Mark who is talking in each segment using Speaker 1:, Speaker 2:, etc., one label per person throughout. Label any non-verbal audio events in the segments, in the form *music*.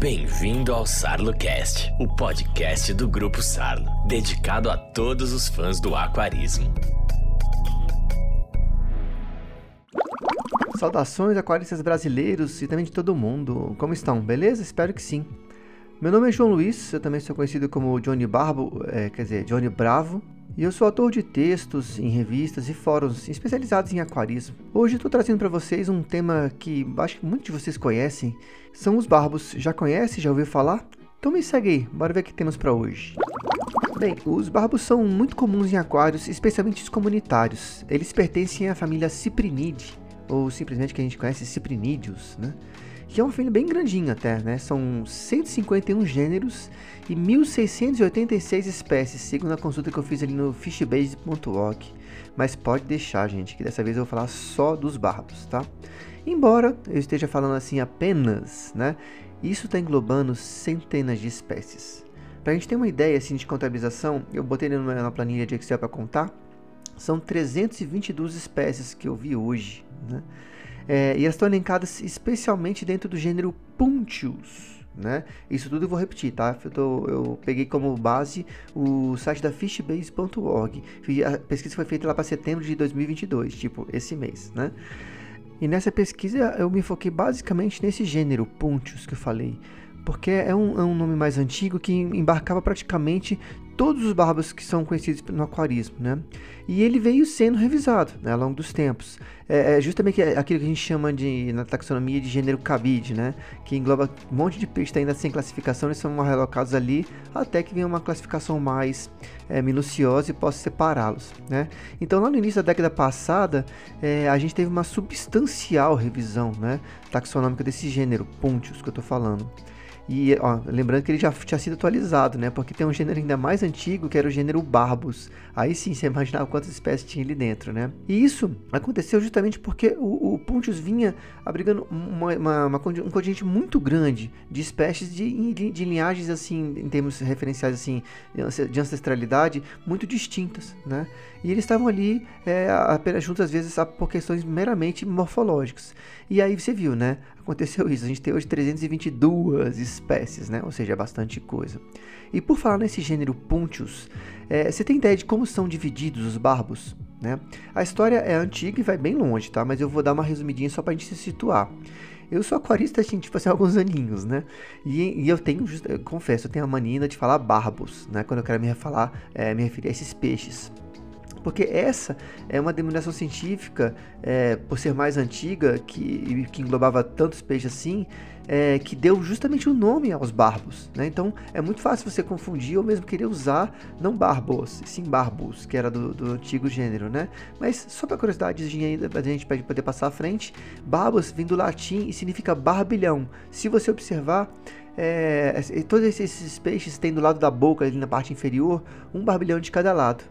Speaker 1: Bem-vindo ao SarloCast, o podcast do Grupo Sarlo, dedicado a todos os fãs do aquarismo.
Speaker 2: Saudações aquaristas brasileiros e também de todo mundo. Como estão? Beleza? Espero que sim. Meu nome é João Luiz, eu também sou conhecido como Johnny Barbo, é, quer dizer, Johnny Bravo, e eu sou autor de textos em revistas e fóruns especializados em aquarismo. Hoje estou trazendo para vocês um tema que acho que muitos de vocês conhecem, são os barbos. Já conhece? Já ouviu falar? Então me segue aí, bora ver o que temos para hoje. Bem, os barbos são muito comuns em aquários, especialmente os comunitários. Eles pertencem à família Cyprinidae, ou simplesmente que a gente conhece Cyprinidios, né? Que é uma família bem grandinha até, né? São 151 gêneros e 1686 espécies, segundo a consulta que eu fiz ali no fishbase.org. Mas pode deixar, gente, que dessa vez eu vou falar só dos barbos, tá? Embora eu esteja falando assim apenas, né? Isso está englobando centenas de espécies. Para a gente ter uma ideia assim, de contabilização, eu botei na planilha de Excel para contar. São 322 espécies que eu vi hoje, né? É, e elas estão elencadas especialmente dentro do gênero Puntius. Né? Isso tudo eu vou repetir, tá? Eu, tô, eu peguei como base o site da fishbase.org. A pesquisa foi feita lá para setembro de 2022, tipo esse mês, né? E nessa pesquisa eu me foquei basicamente nesse gênero Puntius que eu falei, porque é um, é um nome mais antigo que embarcava praticamente todos os barbos que são conhecidos no aquarismo, né? E ele veio sendo revisado né, ao longo dos tempos. É, é justamente aquilo que a gente chama de, na taxonomia de gênero cabide, né? Que engloba um monte de peixes ainda sem classificação, eles são relocados ali até que venha uma classificação mais é, minuciosa e possa separá-los, né? Então, lá no início da década passada, é, a gente teve uma substancial revisão, né? Taxonômica desse gênero, Pontius, que eu estou falando. E ó, lembrando que ele já tinha sido atualizado, né? Porque tem um gênero ainda mais antigo que era o gênero Barbus. Aí sim, você imaginava quantas espécies tinha ali dentro, né? E isso aconteceu justamente porque o, o Pontius vinha abrigando uma, uma, uma, um contingente muito grande de espécies de, de, de, linhagens, assim, em termos referenciais, assim, de ancestralidade, muito distintas, né? E eles estavam ali é, apenas juntos, às vezes, por questões meramente morfológicas. E aí você viu, né? Aconteceu isso. A gente tem hoje 322 espécies, né? Ou seja, é bastante coisa. E por falar nesse gênero Puntius, é, você tem ideia de como são divididos os barbos? Né? A história é antiga e vai bem longe, tá? Mas eu vou dar uma resumidinha só pra gente se situar. Eu sou aquarista, assim, tipo assim, há alguns aninhos, né? E, e eu tenho, eu confesso, eu tenho a mania de falar barbos, né? Quando eu quero me, falar, é, me referir a esses peixes. Porque essa é uma denominação científica, é, por ser mais antiga, que, que englobava tantos peixes assim, é, que deu justamente o nome aos barbos. Né? Então é muito fácil você confundir ou mesmo querer usar não barbos, sim barbos, que era do, do antigo gênero. Né? Mas só para curiosidade, a gente pode poder passar à frente, barbos vem do latim e significa barbilhão. Se você observar, é, todos esses peixes têm do lado da boca, ali na parte inferior, um barbilhão de cada lado.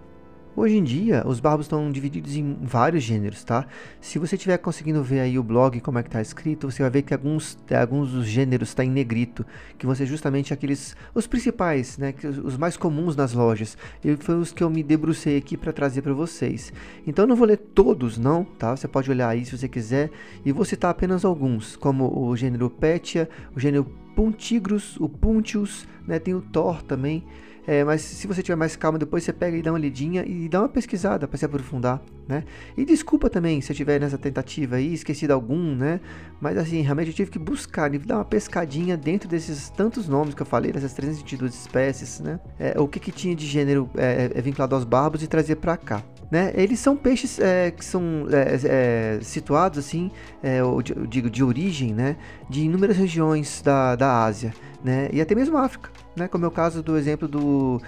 Speaker 2: Hoje em dia, os barbos estão divididos em vários gêneros, tá? Se você estiver conseguindo ver aí o blog como é que está escrito, você vai ver que alguns, alguns dos gêneros tá em negrito, que vão ser justamente aqueles, os principais, né? Os mais comuns nas lojas. E foi os que eu me debrucei aqui para trazer para vocês. Então eu não vou ler todos, não, tá? Você pode olhar aí se você quiser, e vou citar apenas alguns, como o gênero Petia, o gênero Puntigrus, o Puntius, né? Tem o Thor também. É, mas se você tiver mais calma, depois você pega e dá uma lidinha e dá uma pesquisada para se aprofundar, né? E desculpa também se eu tiver nessa tentativa aí, esquecido algum, né? Mas assim, realmente eu tive que buscar, dar uma pescadinha dentro desses tantos nomes que eu falei, dessas 322 espécies, né? É, o que, que tinha de gênero é, é vinculado aos barbos e trazer para cá. Né? Eles são peixes é, que são é, é, situados assim, é, eu digo de origem, né, de inúmeras regiões da, da Ásia, né, e até mesmo África, né, como é o caso do exemplo do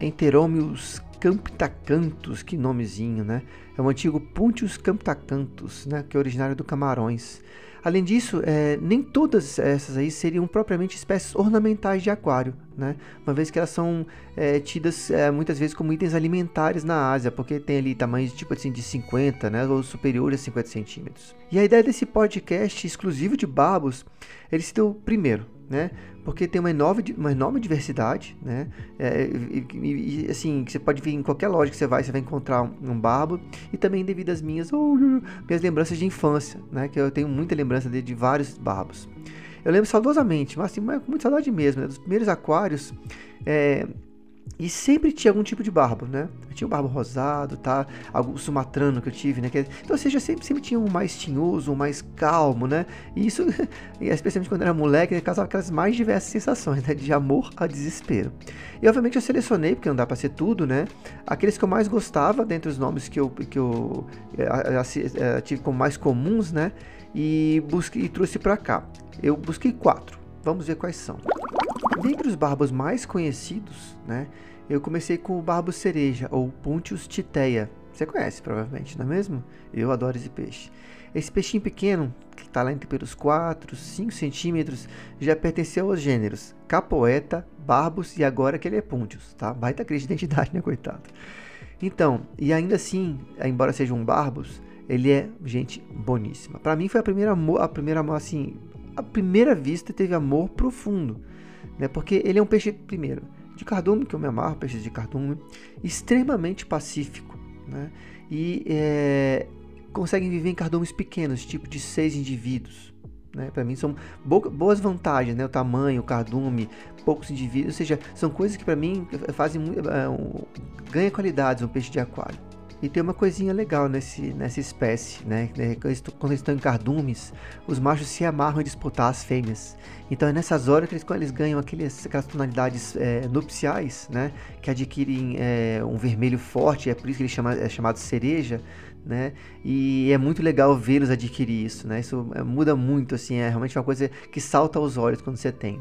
Speaker 2: Enteromius camptacanthus, que nomezinho, né? É o antigo Puntius camptacanthus, né, que é originário do Camarões. Além disso, é, nem todas essas aí seriam propriamente espécies ornamentais de aquário, né? Uma vez que elas são é, tidas é, muitas vezes como itens alimentares na Ásia, porque tem ali tamanhos tipo assim de 50, né, ou superiores a 50 centímetros. E a ideia desse podcast exclusivo de babos, ele se deu primeiro, né? Porque tem uma enorme, uma enorme diversidade, né? É, e, e, e, assim, você pode vir em qualquer loja que você vai, você vai encontrar um, um barbo. E também devido às minhas, oh, minhas lembranças de infância, né? Que eu tenho muita lembrança de, de vários barbos. Eu lembro saudosamente, mas assim, com muita saudade mesmo, né? Dos primeiros aquários. É, e sempre tinha algum tipo de barbo, né? Tinha o barbo rosado, tá? Algum sumatrano que eu tive, né? Então, ou seja, sempre, sempre tinha um mais tinhoso, um mais calmo, né? E isso, *laughs* especialmente quando era moleque, né, causava aquelas mais diversas sensações, né? De amor a desespero. E obviamente eu selecionei, porque não dá pra ser tudo, né? Aqueles que eu mais gostava, dentre os nomes que eu, que eu é, é, tive como mais comuns, né? E, busquei, e trouxe pra cá. Eu busquei quatro. Vamos ver quais são. Dentre os barbos mais conhecidos, né? Eu comecei com o barbo cereja, ou Puntius titeia. Você conhece, provavelmente, não é mesmo? Eu adoro esse peixe. Esse peixinho pequeno, que está lá entre pelos 4, 5 centímetros, já pertenceu aos gêneros Capoeta, Barbos e agora que ele é Puntius, tá? Baita crise de identidade, *laughs* né, coitado? Então, e ainda assim, embora seja um Barbos, ele é gente boníssima. Para mim foi a primeira amor, a primeira assim, a primeira vista teve amor profundo, né? Porque ele é um peixe primeiro de cardume, que eu me amarro, peixes de cardume, extremamente pacífico, né? E é, conseguem viver em cardumes pequenos, tipo de seis indivíduos. Né? Para mim são boas vantagens, né? O tamanho, o cardume, poucos indivíduos, ou seja, são coisas que para mim fazem é, ganha qualidades um peixe de aquário. E tem uma coisinha legal nesse, nessa espécie, né? Quando eles estão em cardumes, os machos se amarram em disputar as fêmeas. Então é nessas horas que eles, eles ganham aqueles, aquelas tonalidades é, nupciais, né? Que adquirem é, um vermelho forte, é por isso que ele chama, é chamado cereja, né? E é muito legal vê-los adquirir isso, né? Isso é, muda muito, assim, é realmente uma coisa que salta aos olhos quando você tem.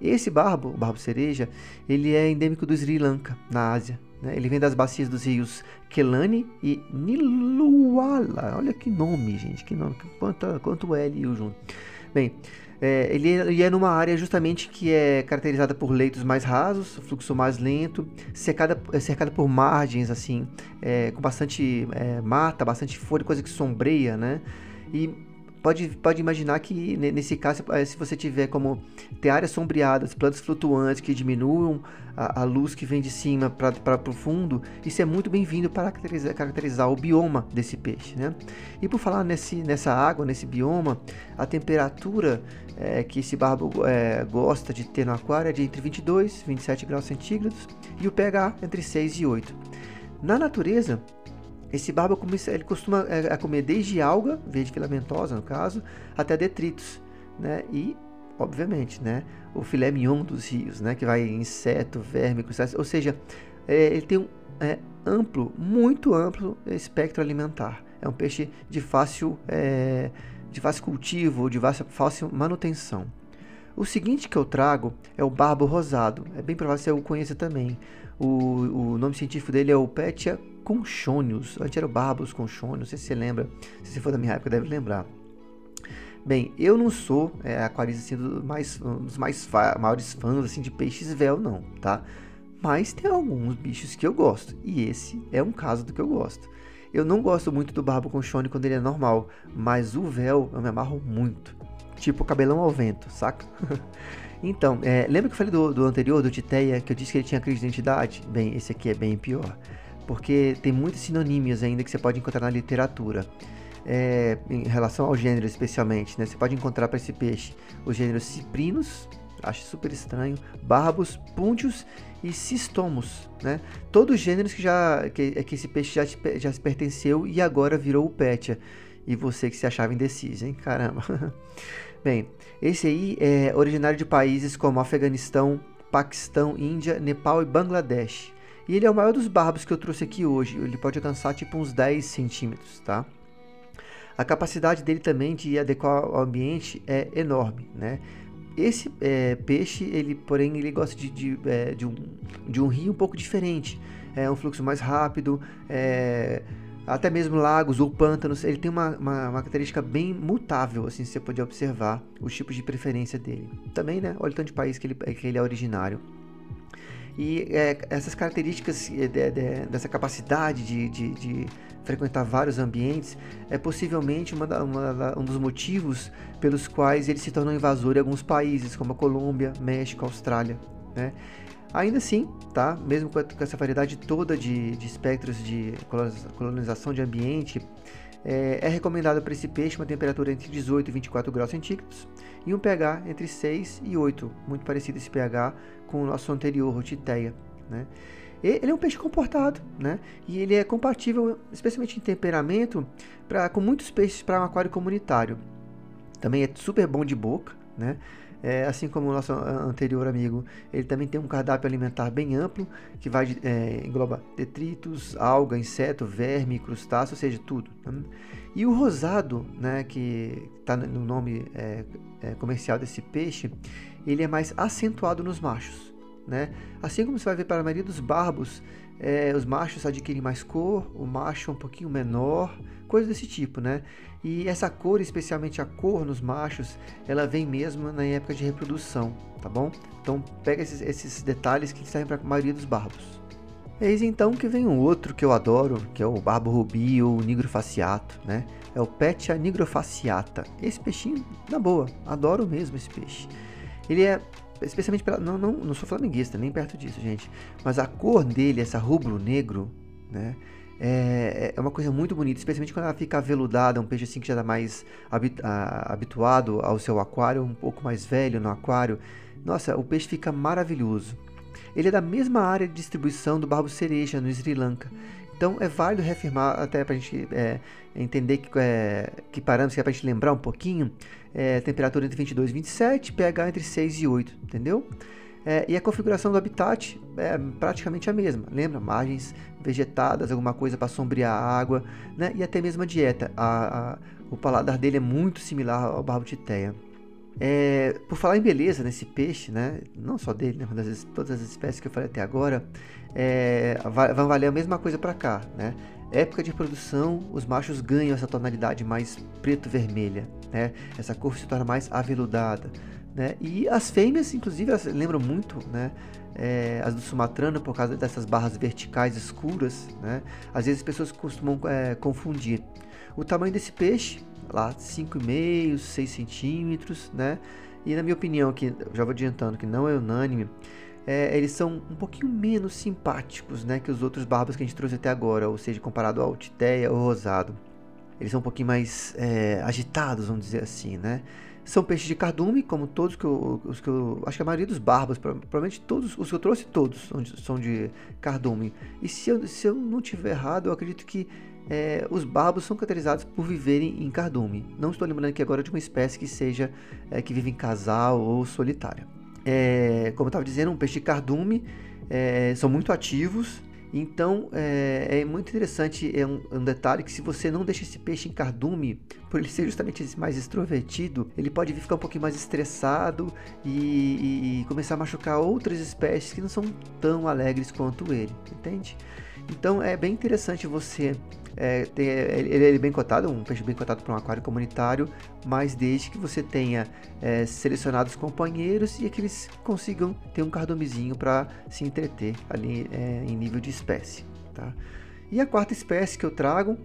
Speaker 2: Esse barbo, o barbo cereja, ele é endêmico do Sri Lanka, na Ásia. Né? Ele vem das bacias dos rios Kelani e Niluala. Olha que nome, gente, que nome, quanto, quanto L e U junto. Bem, é, ele, ele, é numa área justamente que é caracterizada por leitos mais rasos, fluxo mais lento, cercada, é cercada por margens assim, é, com bastante é, mata, bastante folha, coisa que sombreia, né? E pode, pode imaginar que nesse caso, eh, se você tiver como ter áreas sombreadas, plantas flutuantes que diminuam a, a luz que vem de cima para o fundo, isso é muito bem-vindo para caracterizar, caracterizar, o bioma desse peixe. Né? E por falar nesse, nessa água, nesse bioma, a temperatura é, que esse barbo é, gosta de ter no aquário é de entre 22 e 27 graus centígrados e o pH entre 6 e 8. Na natureza, esse barba ele costuma é, comer desde alga, verde filamentosa no caso, até detritos, né? E, obviamente, né? O filé mignon dos rios, né? Que vai inseto, verme, ou seja, é, ele tem um é, amplo, muito amplo espectro alimentar. É um peixe de fácil, é, de fácil cultivo, de fácil manutenção. O seguinte que eu trago é o barbo rosado. É bem provável que você o conheça também. O, o nome científico dele é o Petia conchônios. Antes era o Barbos conchônios, não sei se você lembra. Se você for da minha época, deve lembrar. Bem, eu não sou é, aquarista assim, do mais, um dos mais maiores fãs assim, de peixes véu, não, tá? Mas tem alguns bichos que eu gosto. E esse é um caso do que eu gosto. Eu não gosto muito do barbo conchone quando ele é normal, mas o véu eu me amarro muito. Tipo cabelão ao vento, saca? *laughs* Então, é, lembra que eu falei do, do, anterior, do Titeia, que eu disse que ele tinha crise de identidade? Bem, esse aqui é bem pior, porque tem muitas sinonímias ainda que você pode encontrar na literatura. É, em relação ao gênero especialmente, né? Você pode encontrar para esse peixe os gêneros ciprinos, acho super estranho, barbos, púntios e cistomos, né? Todos gêneros que já que, que esse peixe já, já se pertenceu e agora virou o Pétia. E você que se achava indeciso, hein? Caramba. *laughs* Bem, esse aí é originário de países como Afeganistão, Paquistão, Índia, Nepal e Bangladesh. E ele é o maior dos barbos que eu trouxe aqui hoje. Ele pode alcançar tipo uns 10 centímetros, tá? A capacidade dele também de adequar ao ambiente é enorme, né? Esse é, peixe, ele, porém, ele gosta de, de, é, de, um, de um rio um pouco diferente. É um fluxo mais rápido, é, até mesmo lagos ou pântanos, ele tem uma, uma, uma, característica bem mutável, assim, você pode observar os tipos de preferência dele. Também, né, olha o tanto de país que ele, que ele é originário. E é, essas características é, de, de, dessa capacidade de, de, frequentar vários ambientes é possivelmente uma, uma, um dos motivos pelos quais ele se tornou invasor em alguns países, como a Colômbia, México, Austrália. Né? Ainda assim, tá? mesmo com essa variedade toda de, de espectros de colonização de ambiente, É, é recomendado para esse peixe uma temperatura entre 18 e 24 graus centígrados e um pH entre 6 e 8, muito parecido esse pH com o nosso anterior, Rotiteia. Né? Ele é um peixe comportado, né? E ele é compatível, especialmente em temperamento, pra, com muitos peixes para um aquário comunitário. Também é super bom de boca, né? É, assim como o nosso anterior amigo, ele também tem um cardápio alimentar bem amplo, que vai é, engloba detritos, alga, inseto, verme, crustáceo, ou seja, tudo. Né? E o rosado, né, que está no nome é, é, comercial desse peixe, ele é mais acentuado nos machos. Né? Assim como você vai ver para a maioria dos barbos, é, os machos adquirem mais cor, o macho é um pouquinho menor, coisas desse tipo, né? E essa cor, especialmente a cor nos machos, ela vem mesmo na época de reprodução, tá bom? Então pega esses, esses detalhes que servem para a maioria dos barbos. Eis então que vem um outro que eu adoro, que é o barbo rubi ou nigro faciato, né? É o Petia nigrofaciata. Esse peixinho, na boa, adoro mesmo esse peixe. Ele é especialmente pela, não, não, não sou flamenguista, nem perto disso, gente. Mas a cor dele, essa rubro-negro, né? É, é uma coisa muito bonita, especialmente quando ela fica aveludada, um peixe assim que já está mais habituado ao seu aquário, um pouco mais velho no aquário. Nossa, o peixe fica maravilhoso. Ele é da mesma área de distribuição do barbo cereja no Sri Lanka. Então é válido reafirmar, até para a gente é, entender que, é, que parâmetros, que é para a gente lembrar um pouquinho, é, temperatura entre 22 e 27, pH entre 6 e 8, entendeu? É, e a configuração do habitat é praticamente a mesma. Lembra? Margens vegetadas, alguma coisa para sombrear a água, né? E até mesmo a dieta. A, a, o paladar dele é muito similar ao barbotiteia. É, por falar em beleza nesse peixe, né? Não só dele, né? Das, todas as espécies que eu falei até agora, é, vão valer a mesma coisa para cá, né? Época de produção, os machos ganham essa tonalidade mais preto-vermelha, né? Essa cor se torna mais aveludada, né? E as fêmeas, inclusive, elas lembram muito, né? É, as do sumatrano por causa dessas barras verticais escuras, né? Às vezes as pessoas costumam é, confundir. O tamanho desse peixe, lá 5,5, 6 centímetros, né? E na minha opinião, que já vou adiantando que não é unânime, é, eles são um pouquinho menos simpáticos né, que os outros barbas que a gente trouxe até agora, ou seja, comparado ao Titeia ou Rosado. Eles são um pouquinho mais é, agitados, vamos dizer assim, né? São peixes de cardume, como todos que eu, os que eu. Acho que a maioria dos barbas, provavelmente todos, os que eu trouxe, todos são de, são de cardume. E se eu, se eu não tiver errado, eu acredito que é, os barbos são caracterizados por viverem em cardume. Não estou lembrando aqui agora de uma espécie que seja é, que vive em casal ou solitária é, como eu estava dizendo, um peixe de cardume, é, são muito ativos. Então é, é muito interessante, é um, um, detalhe que se você não deixa esse peixe em cardume, por ele ser justamente mais extrovertido, ele pode ficar um pouquinho mais estressado e, e, e começar a machucar outras espécies que não são tão alegres quanto ele, entende? Então é bem interessante você é, tem, ele é bem cotado, um peixe bem cotado para um aquário comunitário, mas desde que você tenha é, selecionado os companheiros e que eles consigam ter um cardumezinho para se entreter ali é, em nível de espécie. Tá? E a quarta espécie que eu trago,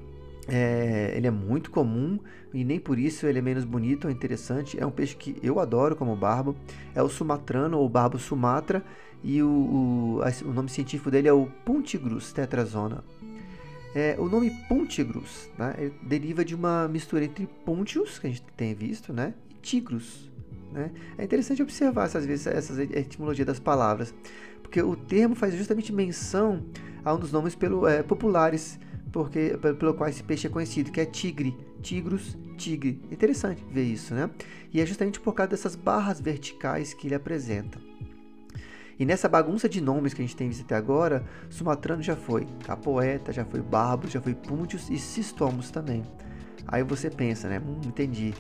Speaker 2: é, ele é muito comum e nem por isso ele é menos bonito ou interessante. É um peixe que eu adoro como barbo, é o sumatrano ou barbo sumatra e o, o, o nome científico dele é o Puntigrus tetrazona. É, o nome Pontigrus né, deriva de uma mistura entre Pontius, que a gente tem visto, né, e Tigros. Né? É interessante observar essas vezes essas etimologias das palavras, porque o termo faz justamente menção a um dos nomes pelo, é, populares porque, pelo qual esse peixe é conhecido, que é tigre, tigros, tigre. Interessante ver isso, né? E é justamente por causa dessas barras verticais que ele apresenta. E nessa bagunça de nomes que a gente tem visto até agora, Sumatrano já foi Capoeta, já foi Barbos, já foi Puntius e Cistomos também. Aí você pensa, né? Hum, entendi.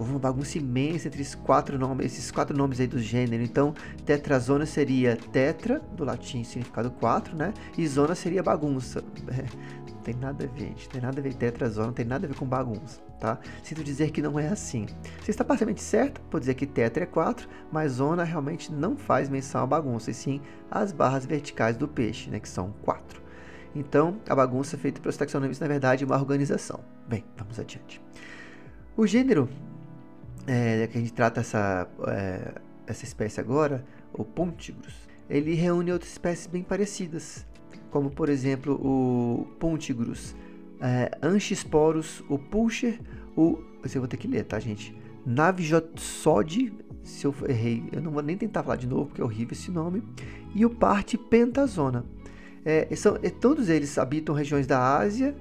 Speaker 2: Houve uma bagunça imensa entre esses quatro nomes, esses quatro nomes aí do gênero. Então, tetrazona seria tetra, do latim significado quatro, né? E zona seria bagunça. *laughs* não tem nada a ver, gente. Não tem nada a ver. Tetrazona não tem nada a ver com bagunça tá? Sinto dizer que não é assim. Você está parcialmente certo por dizer que tetra é 4, mas zona realmente não faz menção à bagunça, e sim às barras verticais do peixe, né, que são 4. Então, a bagunça feita pelos taxonomistas, na verdade, é uma organização. Bem, vamos adiante. O gênero é, que a gente trata essa, é, essa espécie agora, o Pontigrus, ele reúne outras espécies bem parecidas, como por exemplo o Pontigrus é, Anchisporus, o Pusher, o. Eu vou ter que ler, tá, gente? Navijotsod, se eu errei, eu não vou nem tentar falar de novo, porque é horrível esse nome. E o Parte Pentazona. É, são, todos eles habitam regiões da Ásia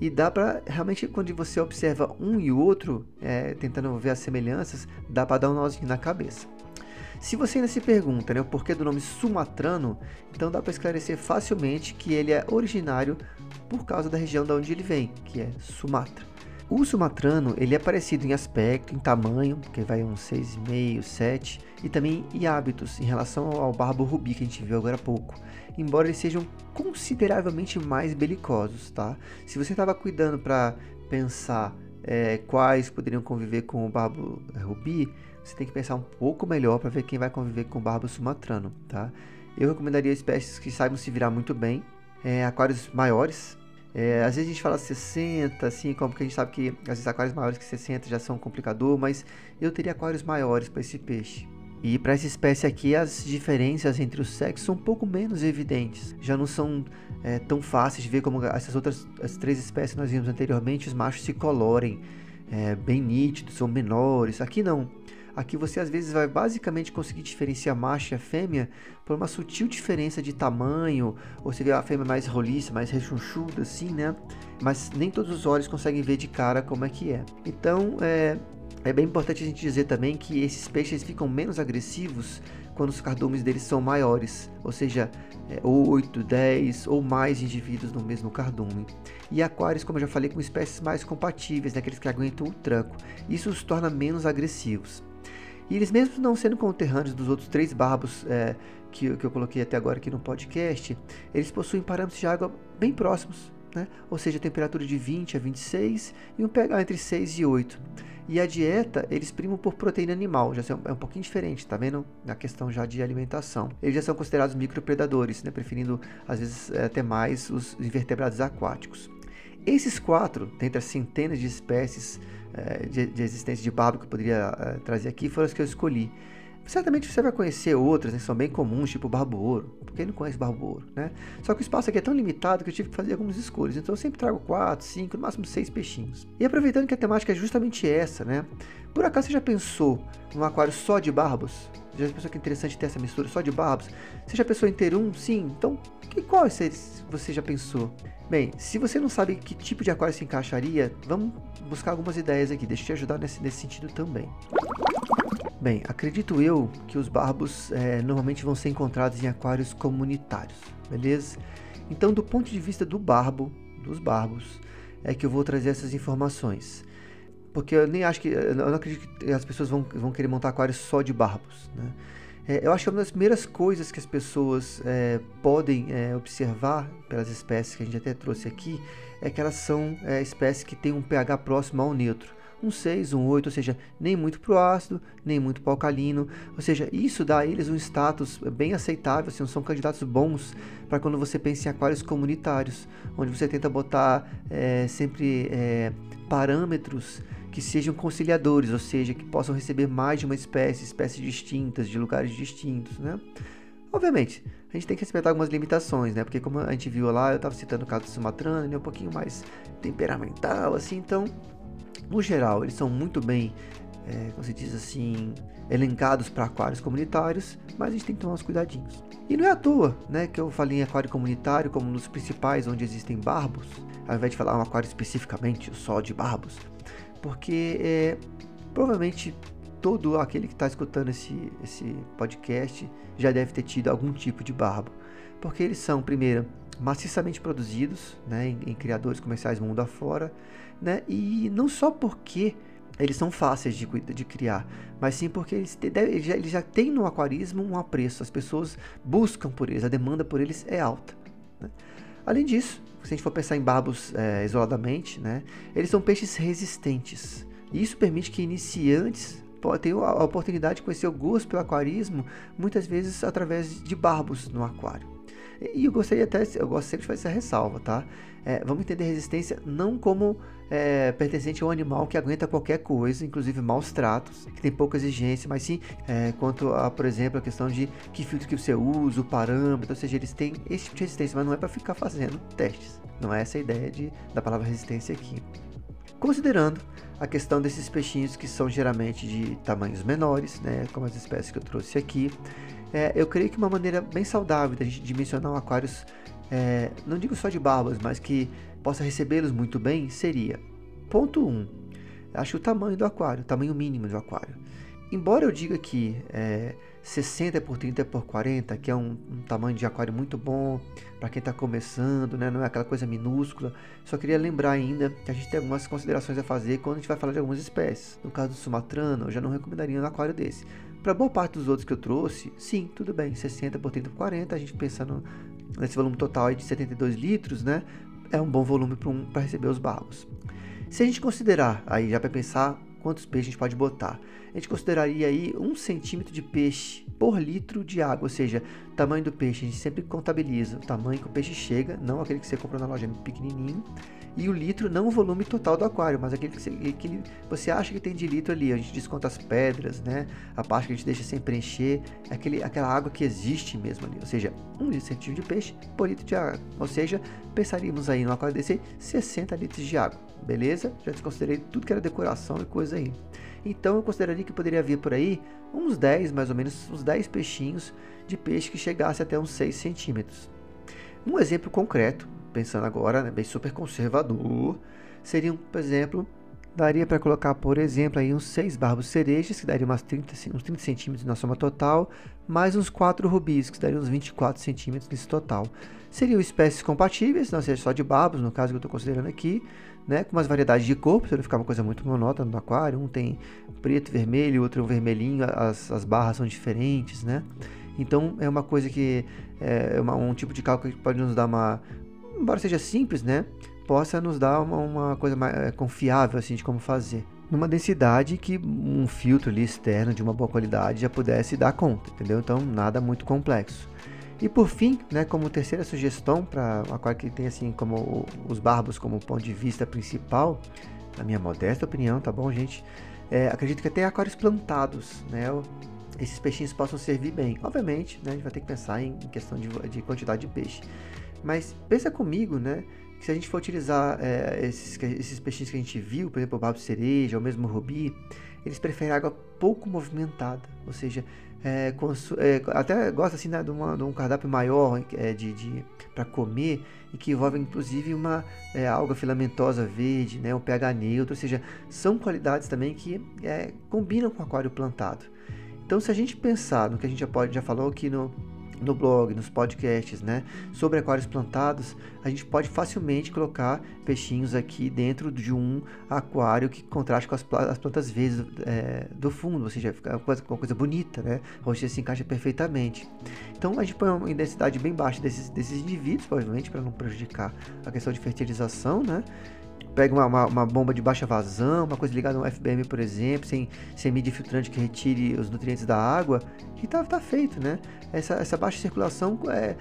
Speaker 2: e dá para realmente quando você observa um e outro, é, tentando ver as semelhanças, dá para dar um nozinho na cabeça. Se você ainda se pergunta né, o porquê do nome sumatrano, então dá para esclarecer facilmente que ele é originário por causa da região da onde ele vem, que é Sumatra. O sumatrano ele é parecido em aspecto, em tamanho, que vai uns 6,5, 7, e também em hábitos em relação ao barbo rubi que a gente viu agora há pouco embora eles sejam consideravelmente mais belicosos, tá? Se você estava cuidando para pensar é, quais poderiam conviver com o barbo rubi, você tem que pensar um pouco melhor para ver quem vai conviver com o barbo sumatrano, tá? Eu recomendaria espécies que saibam se virar muito bem, é, aquários maiores. É, às vezes a gente fala 60, assim, como a gente sabe que às vezes aquários maiores que 60 já são um complicador, mas eu teria aquários maiores para esse peixe. E para essa espécie aqui, as diferenças entre os sexos são um pouco menos evidentes. Já não são é, tão fáceis de ver como essas outras as três espécies que nós vimos anteriormente, os machos se colorem é, bem nítidos, são menores. Aqui não. Aqui você às vezes vai basicamente conseguir diferenciar macho e a fêmea por uma sutil diferença de tamanho, ou você vê a fêmea mais roliça, mais rechonchuda assim, né? Mas nem todos os olhos conseguem ver de cara como é que é. Então, é, é bem importante a gente dizer também que esses peixes ficam menos agressivos quando os cardumes deles são maiores, ou seja, é, 8, 10 ou mais indivíduos no mesmo cardume. E aquários, como eu já falei, com espécies mais compatíveis, né, aqueles que aguentam o tranco. Isso os torna menos agressivos. E eles mesmo não sendo conterrâneos dos outros três barbos é, que, que eu coloquei até agora aqui no podcast, eles possuem parâmetros de água bem próximos, né? ou seja, temperatura de 20 a 26 e um pH entre 6 e 8. E a dieta, eles primam por proteína animal, já é um pouquinho diferente, tá vendo? Na questão já de alimentação. Eles já são considerados micropredadores, né? preferindo às vezes é, até mais os invertebrados aquáticos. Esses quatro, dentre as centenas de espécies de, de, existência de barbo que eu poderia é, trazer aqui, foram as que eu escolhi. Certamente você vai conhecer outras né, que são bem comuns, tipo barbo ouro. Quem não conhece barbo ouro, né? Só que o espaço aqui é tão limitado que eu tive que fazer algumas escolhas. Então eu sempre trago quatro, cinco, no máximo seis peixinhos. E aproveitando que a temática é justamente essa, né? Por acaso você já pensou num aquário só de barbos? Já pensou que é interessante ter essa mistura só de barbos? Você já pensou em ter um? Sim. Então, que, qual você já pensou? Bem, se você não sabe que tipo de aquário se encaixaria, vamos buscar algumas ideias aqui. Deixa eu te ajudar nesse, nesse sentido também. Bem, acredito eu que os barbos é, normalmente vão ser encontrados em aquários comunitários, beleza? Então, do ponto de vista do barbo, dos barbos, é que eu vou trazer essas informações. Porque eu nem acho que. Eu não acredito que as pessoas vão, vão querer montar aquários só de barbos, né? É, eu acho que uma das primeiras coisas que as pessoas é, podem é, observar pelas espécies que a gente até trouxe aqui é que elas são é, espécies que têm um pH próximo ao neutro um 6, um 8, ou seja, nem muito para o ácido, nem muito para o alcalino. Ou seja, isso dá a eles um status bem aceitável, assim, são candidatos bons para quando você pensa em aquários comunitários, onde você tenta botar é, sempre é, parâmetros que sejam conciliadores, ou seja, que possam receber mais de uma espécie, espécies distintas, de lugares distintos, né? Obviamente, a gente tem que respeitar algumas limitações, né? Porque como a gente viu lá, eu estava citando o caso do Sumatrano, ele é um pouquinho mais temperamental, assim, então no geral, eles são muito bem, é, como se diz assim, elencados para aquários comunitários, mas a gente tem que tomar uns cuidadinhos. E não é à toa né, que eu falei em aquário comunitário como dos principais onde existem barbos, ao invés de falar um aquário especificamente só de barbos, porque é, provavelmente todo aquele que está escutando esse, esse podcast já deve ter tido algum tipo de barbo, porque eles são, primeiro, maciçamente produzidos né, em, em criadores comerciais mundo afora, né? E não só porque eles são fáceis de, de criar, mas sim porque eles, eles, já, eles já têm no aquarismo um apreço, as pessoas buscam por eles, a demanda por eles é alta. Né? Além disso, se a gente for pensar em barbos é, isoladamente, né, eles são peixes resistentes. E isso permite que iniciantes tenham a oportunidade de conhecer o gosto pelo aquarismo, muitas vezes através de barbos no aquário. E eu gostaria até, eu gosto sempre de fazer essa ressalva, tá? É, vamos entender resistência não como é, pertencente a um animal que aguenta qualquer coisa, inclusive maus tratos, que tem pouca exigência, mas sim é, quanto a, por exemplo, a questão de que filtro que você usa, o parâmetro, ou seja, eles têm esse tipo de resistência, mas não é para ficar fazendo testes. Não é essa a ideia de, da palavra resistência aqui. Considerando a questão desses peixinhos que são geralmente de tamanhos menores, né, como as espécies que eu trouxe aqui, é, eu creio que uma maneira bem saudável da gente dimensionar aquários, é, não digo só de barbas, mas que possa recebê-los muito bem, seria: ponto 1. Um, acho o tamanho do aquário, o tamanho mínimo do aquário. Embora eu diga que é, 60 por 30 por 40, que é um, um tamanho de aquário muito bom para quem está começando, né? não é aquela coisa minúscula, só queria lembrar ainda que a gente tem algumas considerações a fazer quando a gente vai falar de algumas espécies. No caso do sumatrano, eu já não recomendaria um aquário desse. Para boa parte dos outros que eu trouxe, sim, tudo bem, 60 por 30 por 40, a gente pensando nesse volume total de 72 litros, né? É um bom volume para um, receber os barbos. Se a gente considerar, aí já para pensar quantos peixes a gente pode botar, a gente consideraria aí um centímetro de peixe por litro de água, ou seja, tamanho do peixe, a gente sempre contabiliza o tamanho que o peixe chega, não aquele que você comprou na loja pequenininho, e o litro não o volume total do aquário, mas aquele que você, aquele, você acha que tem de litro ali. A gente desconta as pedras, né? A parte que a gente deixa sem preencher, é aquele, aquela água que existe mesmo ali. Ou seja, um centímetro de peixe por litro de água. Ou seja, pensaríamos aí no aquário desse 60 litros de água. Beleza? Já desconsiderei tudo que era decoração e coisa aí. Então eu consideraria que poderia haver por aí uns 10, mais ou menos, uns 10 peixinhos de peixe que chegasse até uns 6 centímetros. Um exemplo concreto pensando agora, né, bem super conservador, seriam, por exemplo, daria para colocar, por exemplo, aí uns 6 barbos cerejas, que daria umas 30, uns 30 centímetros na soma total, mais uns 4 rubis, que daria uns 24 centímetros nesse total. Seriam espécies compatíveis, não seja só de barbos, no caso que eu estou considerando aqui, né, com umas variedades de cor, para não ficar uma coisa muito monótona no aquário. Um tem preto, vermelho, outro é um vermelhinho, as, as barras são diferentes, né? Então é uma coisa que é uma, um tipo de cálculo que pode nos dar uma, embora seja simples, né, possa nos dar uma, uma coisa mais é, confiável assim de como fazer. Numa densidade que um filtro ali externo de uma boa qualidade já pudesse dar conta, entendeu? Então nada muito complexo. E por fim, né, como terceira sugestão para aquário que tem assim como os barbos como ponto de vista principal, na minha modesta opinião, tá bom, gente? É, acredito que até aquários plantados, né? Esses peixinhos possam servir bem. Obviamente, né, a gente vai ter que pensar em questão de, de quantidade de peixe. Mas pensa comigo, né? Que se a gente for utilizar é, esses, esses peixinhos que a gente viu, por exemplo, o babo cereja ou mesmo o rubi, eles preferem água pouco movimentada, ou seja, é, é, até gosta assim né, de, uma, de, um cardápio maior é, de, de para comer e que envolve inclusive uma é, alga filamentosa verde, né, um pH neutro, ou seja, são qualidades também que é, combinam com o aquário plantado. Então, se a gente pensar no que a gente já pode já falou aqui no no blog, nos podcasts, né, sobre aquários plantados, a gente pode facilmente colocar peixinhos aqui dentro de um aquário que contraste com as, as plantas verdes é, do fundo, ou seja, fica uma coisa, coisa bonita, né, onde se encaixa perfeitamente. Então a gente põe uma densidade bem baixa desses, desses indivíduos, provavelmente, para não prejudicar a questão de fertilização, né, pega uma, uma, uma, bomba de baixa vazão, uma coisa ligada a um FBM, por exemplo, sem, sem mídia filtrante que retire os nutrientes da água, e tá, tá feito, né? Essa, essa baixa circulação é,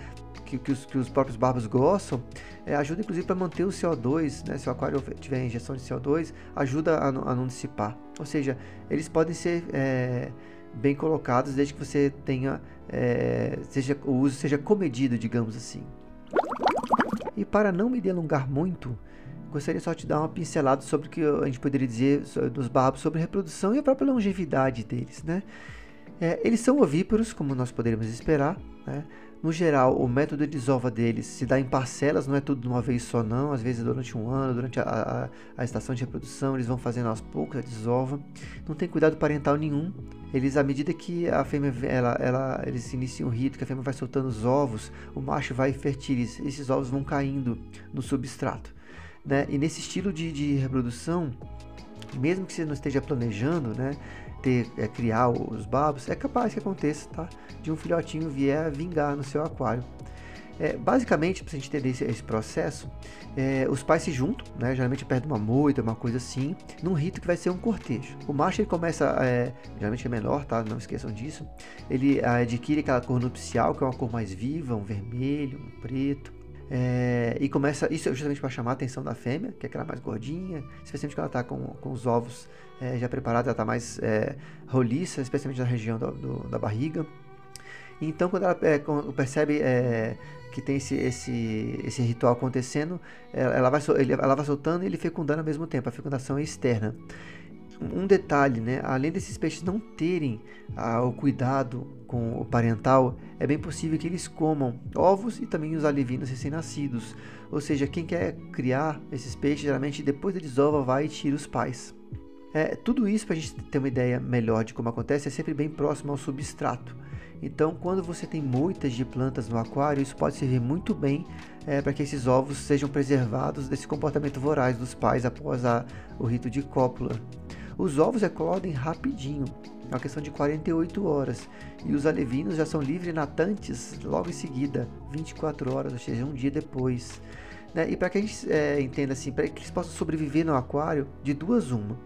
Speaker 2: que, que, os, que os próprios barbos gostam, é, ajuda inclusive para manter o CO2, né? Se o aquário tiver injeção de CO2, ajuda a, a não dissipar. Ou seja, eles podem ser é, bem colocados desde que você tenha, é, seja, o uso seja comedido, digamos assim. E para não me delongar muito, gostaria só de dar uma pincelada sobre o que a gente poderia dizer dos barbos sobre reprodução e a própria longevidade deles, né? É, eles são ovíparos, como nós poderíamos esperar, né? No geral, o método de desova deles se dá em parcelas, não é tudo de uma vez só não, às vezes durante um ano, durante a, a, a estação de reprodução, eles vão fazendo aos poucos a desova. Não tem cuidado parental nenhum. Eles, à medida que a fêmea, ela, ela, eles iniciam o rito, que a fêmea vai soltando os ovos, o macho vai fertiliza, esses ovos vão caindo no substrato. Né? E nesse estilo de, de reprodução, mesmo que você não esteja planejando, né, ter, é, criar os babos, é capaz que aconteça, tá? De um filhotinho vier vingar no seu aquário. É, basicamente, para a gente entender esse, esse processo, é, os pais se juntam, né, geralmente perto de uma moita, uma coisa assim, num rito que vai ser um cortejo. O macho ele começa, é, geralmente é menor, tá? Não esqueçam disso. Ele adquire aquela cor nupcial, que é uma cor mais viva, um vermelho, um preto. É, e começa, isso é justamente para chamar a atenção da fêmea, que é aquela mais gordinha, especialmente quando ela está com, com os ovos é, já preparados, ela está mais é, roliça, especialmente na região do, do, da barriga. Então, quando ela é, percebe é, que tem esse, esse, esse ritual acontecendo, ela, vai, ela vai soltando e ele fecundando ao mesmo tempo, a fecundação é externa um detalhe, né? Além desses peixes não terem ah, o cuidado com o parental, é bem possível que eles comam ovos e também os alevinos recém-nascidos. Ou seja, quem quer criar esses peixes, geralmente depois da desova vai e tira os pais. É, tudo isso, para a gente ter uma ideia melhor de como acontece, é sempre bem próximo ao substrato. Então, quando você tem muitas de plantas no aquário, isso pode servir muito bem é, para que esses ovos sejam preservados desse comportamento voraz dos pais após a, o rito de cópula. Os ovos eclodem rapidinho, é uma questão de 48 horas, e os alevinos já são livres natantes logo em seguida, 24 horas, ou seja, um dia depois. Né? E para que a gente é, entenda assim, para que eles possam sobreviver no aquário, de duas uma.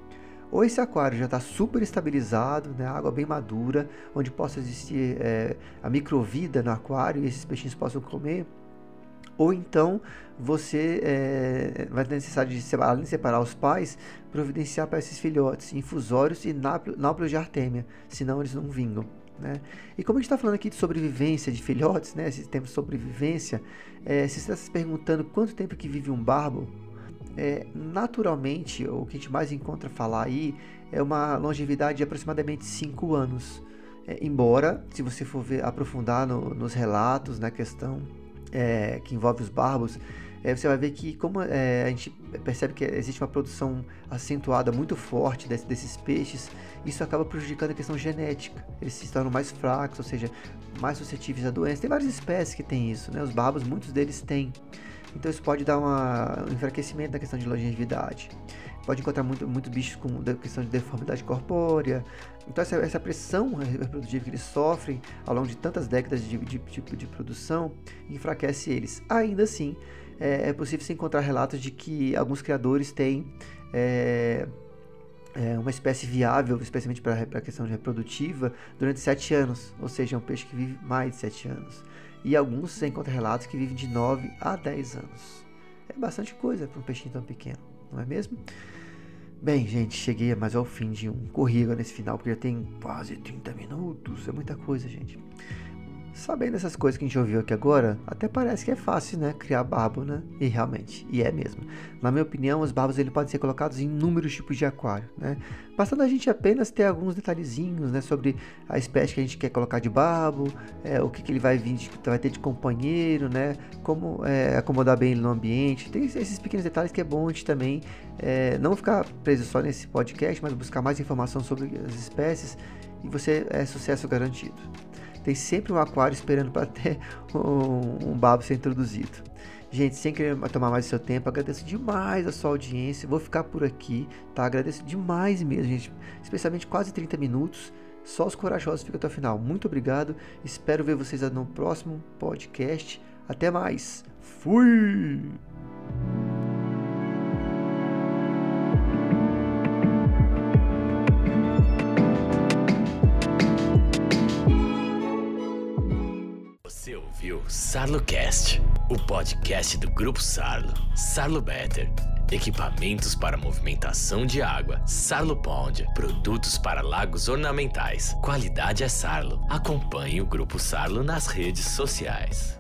Speaker 2: Ou esse aquário já está super estabilizado, né, água bem madura, onde possa existir é, a microvida no aquário e esses peixinhos possam comer, ou então você é, vai ter necessidade de separar, além de separar os pais, providenciar para esses filhotes infusórios e náuplios de artêmia, senão eles não vingam. Né? E como a gente está falando aqui de sobrevivência de filhotes, né, esse tempo de sobrevivência, é, se você está se perguntando quanto tempo que vive um barbo, é, naturalmente, o que a gente mais encontra falar aí é uma longevidade de aproximadamente 5 anos. É, embora, se você for ver, aprofundar no, nos relatos, na questão é, que envolve os barbos, é, você vai ver que como é, a gente percebe que existe uma produção acentuada muito forte desse, desses peixes, isso acaba prejudicando a questão genética. Eles se tornam mais fracos, ou seja, mais suscetíveis a doenças. Tem várias espécies que têm isso, né? Os barbos, muitos deles têm. Então isso pode dar uma, um enfraquecimento na questão de longevidade. Pode encontrar muito, muito bichos com questão de deformidade corpórea. Então essa, essa pressão reprodutiva que eles sofrem ao longo de tantas décadas de, de, de, de produção enfraquece eles. Ainda assim, é, é, possível se encontrar relatos de que alguns criadores têm é, é, uma espécie viável, especialmente para a questão reprodutiva, durante 7 anos. Ou seja, é um peixe que vive mais de 7 anos. E alguns se encontram relatos que vivem de 9 a 10 anos. É bastante coisa para um peixinho tão pequeno, não é mesmo? Bem, gente, cheguei mais ao fim de um corrido nesse final, porque já tem quase 30 minutos. É muita coisa, gente. Sabendo essas coisas que a gente ouviu aqui agora, até parece que é fácil, né? Criar barbo, né? E realmente, e é mesmo. Na minha opinião, os barbos ele podem ser colocados em inúmeros tipos de aquário, né? Bastando a gente apenas ter alguns detalhezinhos, né? Sobre a espécie que a gente quer colocar de barbo, é, o que, que ele vai vir, vai ter de companheiro, né? Como é, acomodar bem ele no ambiente. Tem esses pequenos detalhes que é bom a gente também é, não ficar preso só nesse podcast, mas buscar mais informação sobre as espécies e você é sucesso garantido tem sempre um aquário esperando para ter *laughs* um, um babo ser introduzido. Gente, sem querer tomar mais seu tempo, agradeço demais a sua audiência. Vou ficar por aqui, tá? Agradeço demais mesmo, gente. Especialmente quase 30 minutos. Só os corajosos ficam até o final. Muito obrigado. Espero ver vocês no próximo podcast. Até mais. Fui!
Speaker 1: Ouviu SarloCast, o podcast do Grupo Sarlo. Sarlo Better. Equipamentos para movimentação de água. Sarlo Pond. Produtos para lagos ornamentais. Qualidade é Sarlo. Acompanhe o Grupo Sarlo nas redes sociais.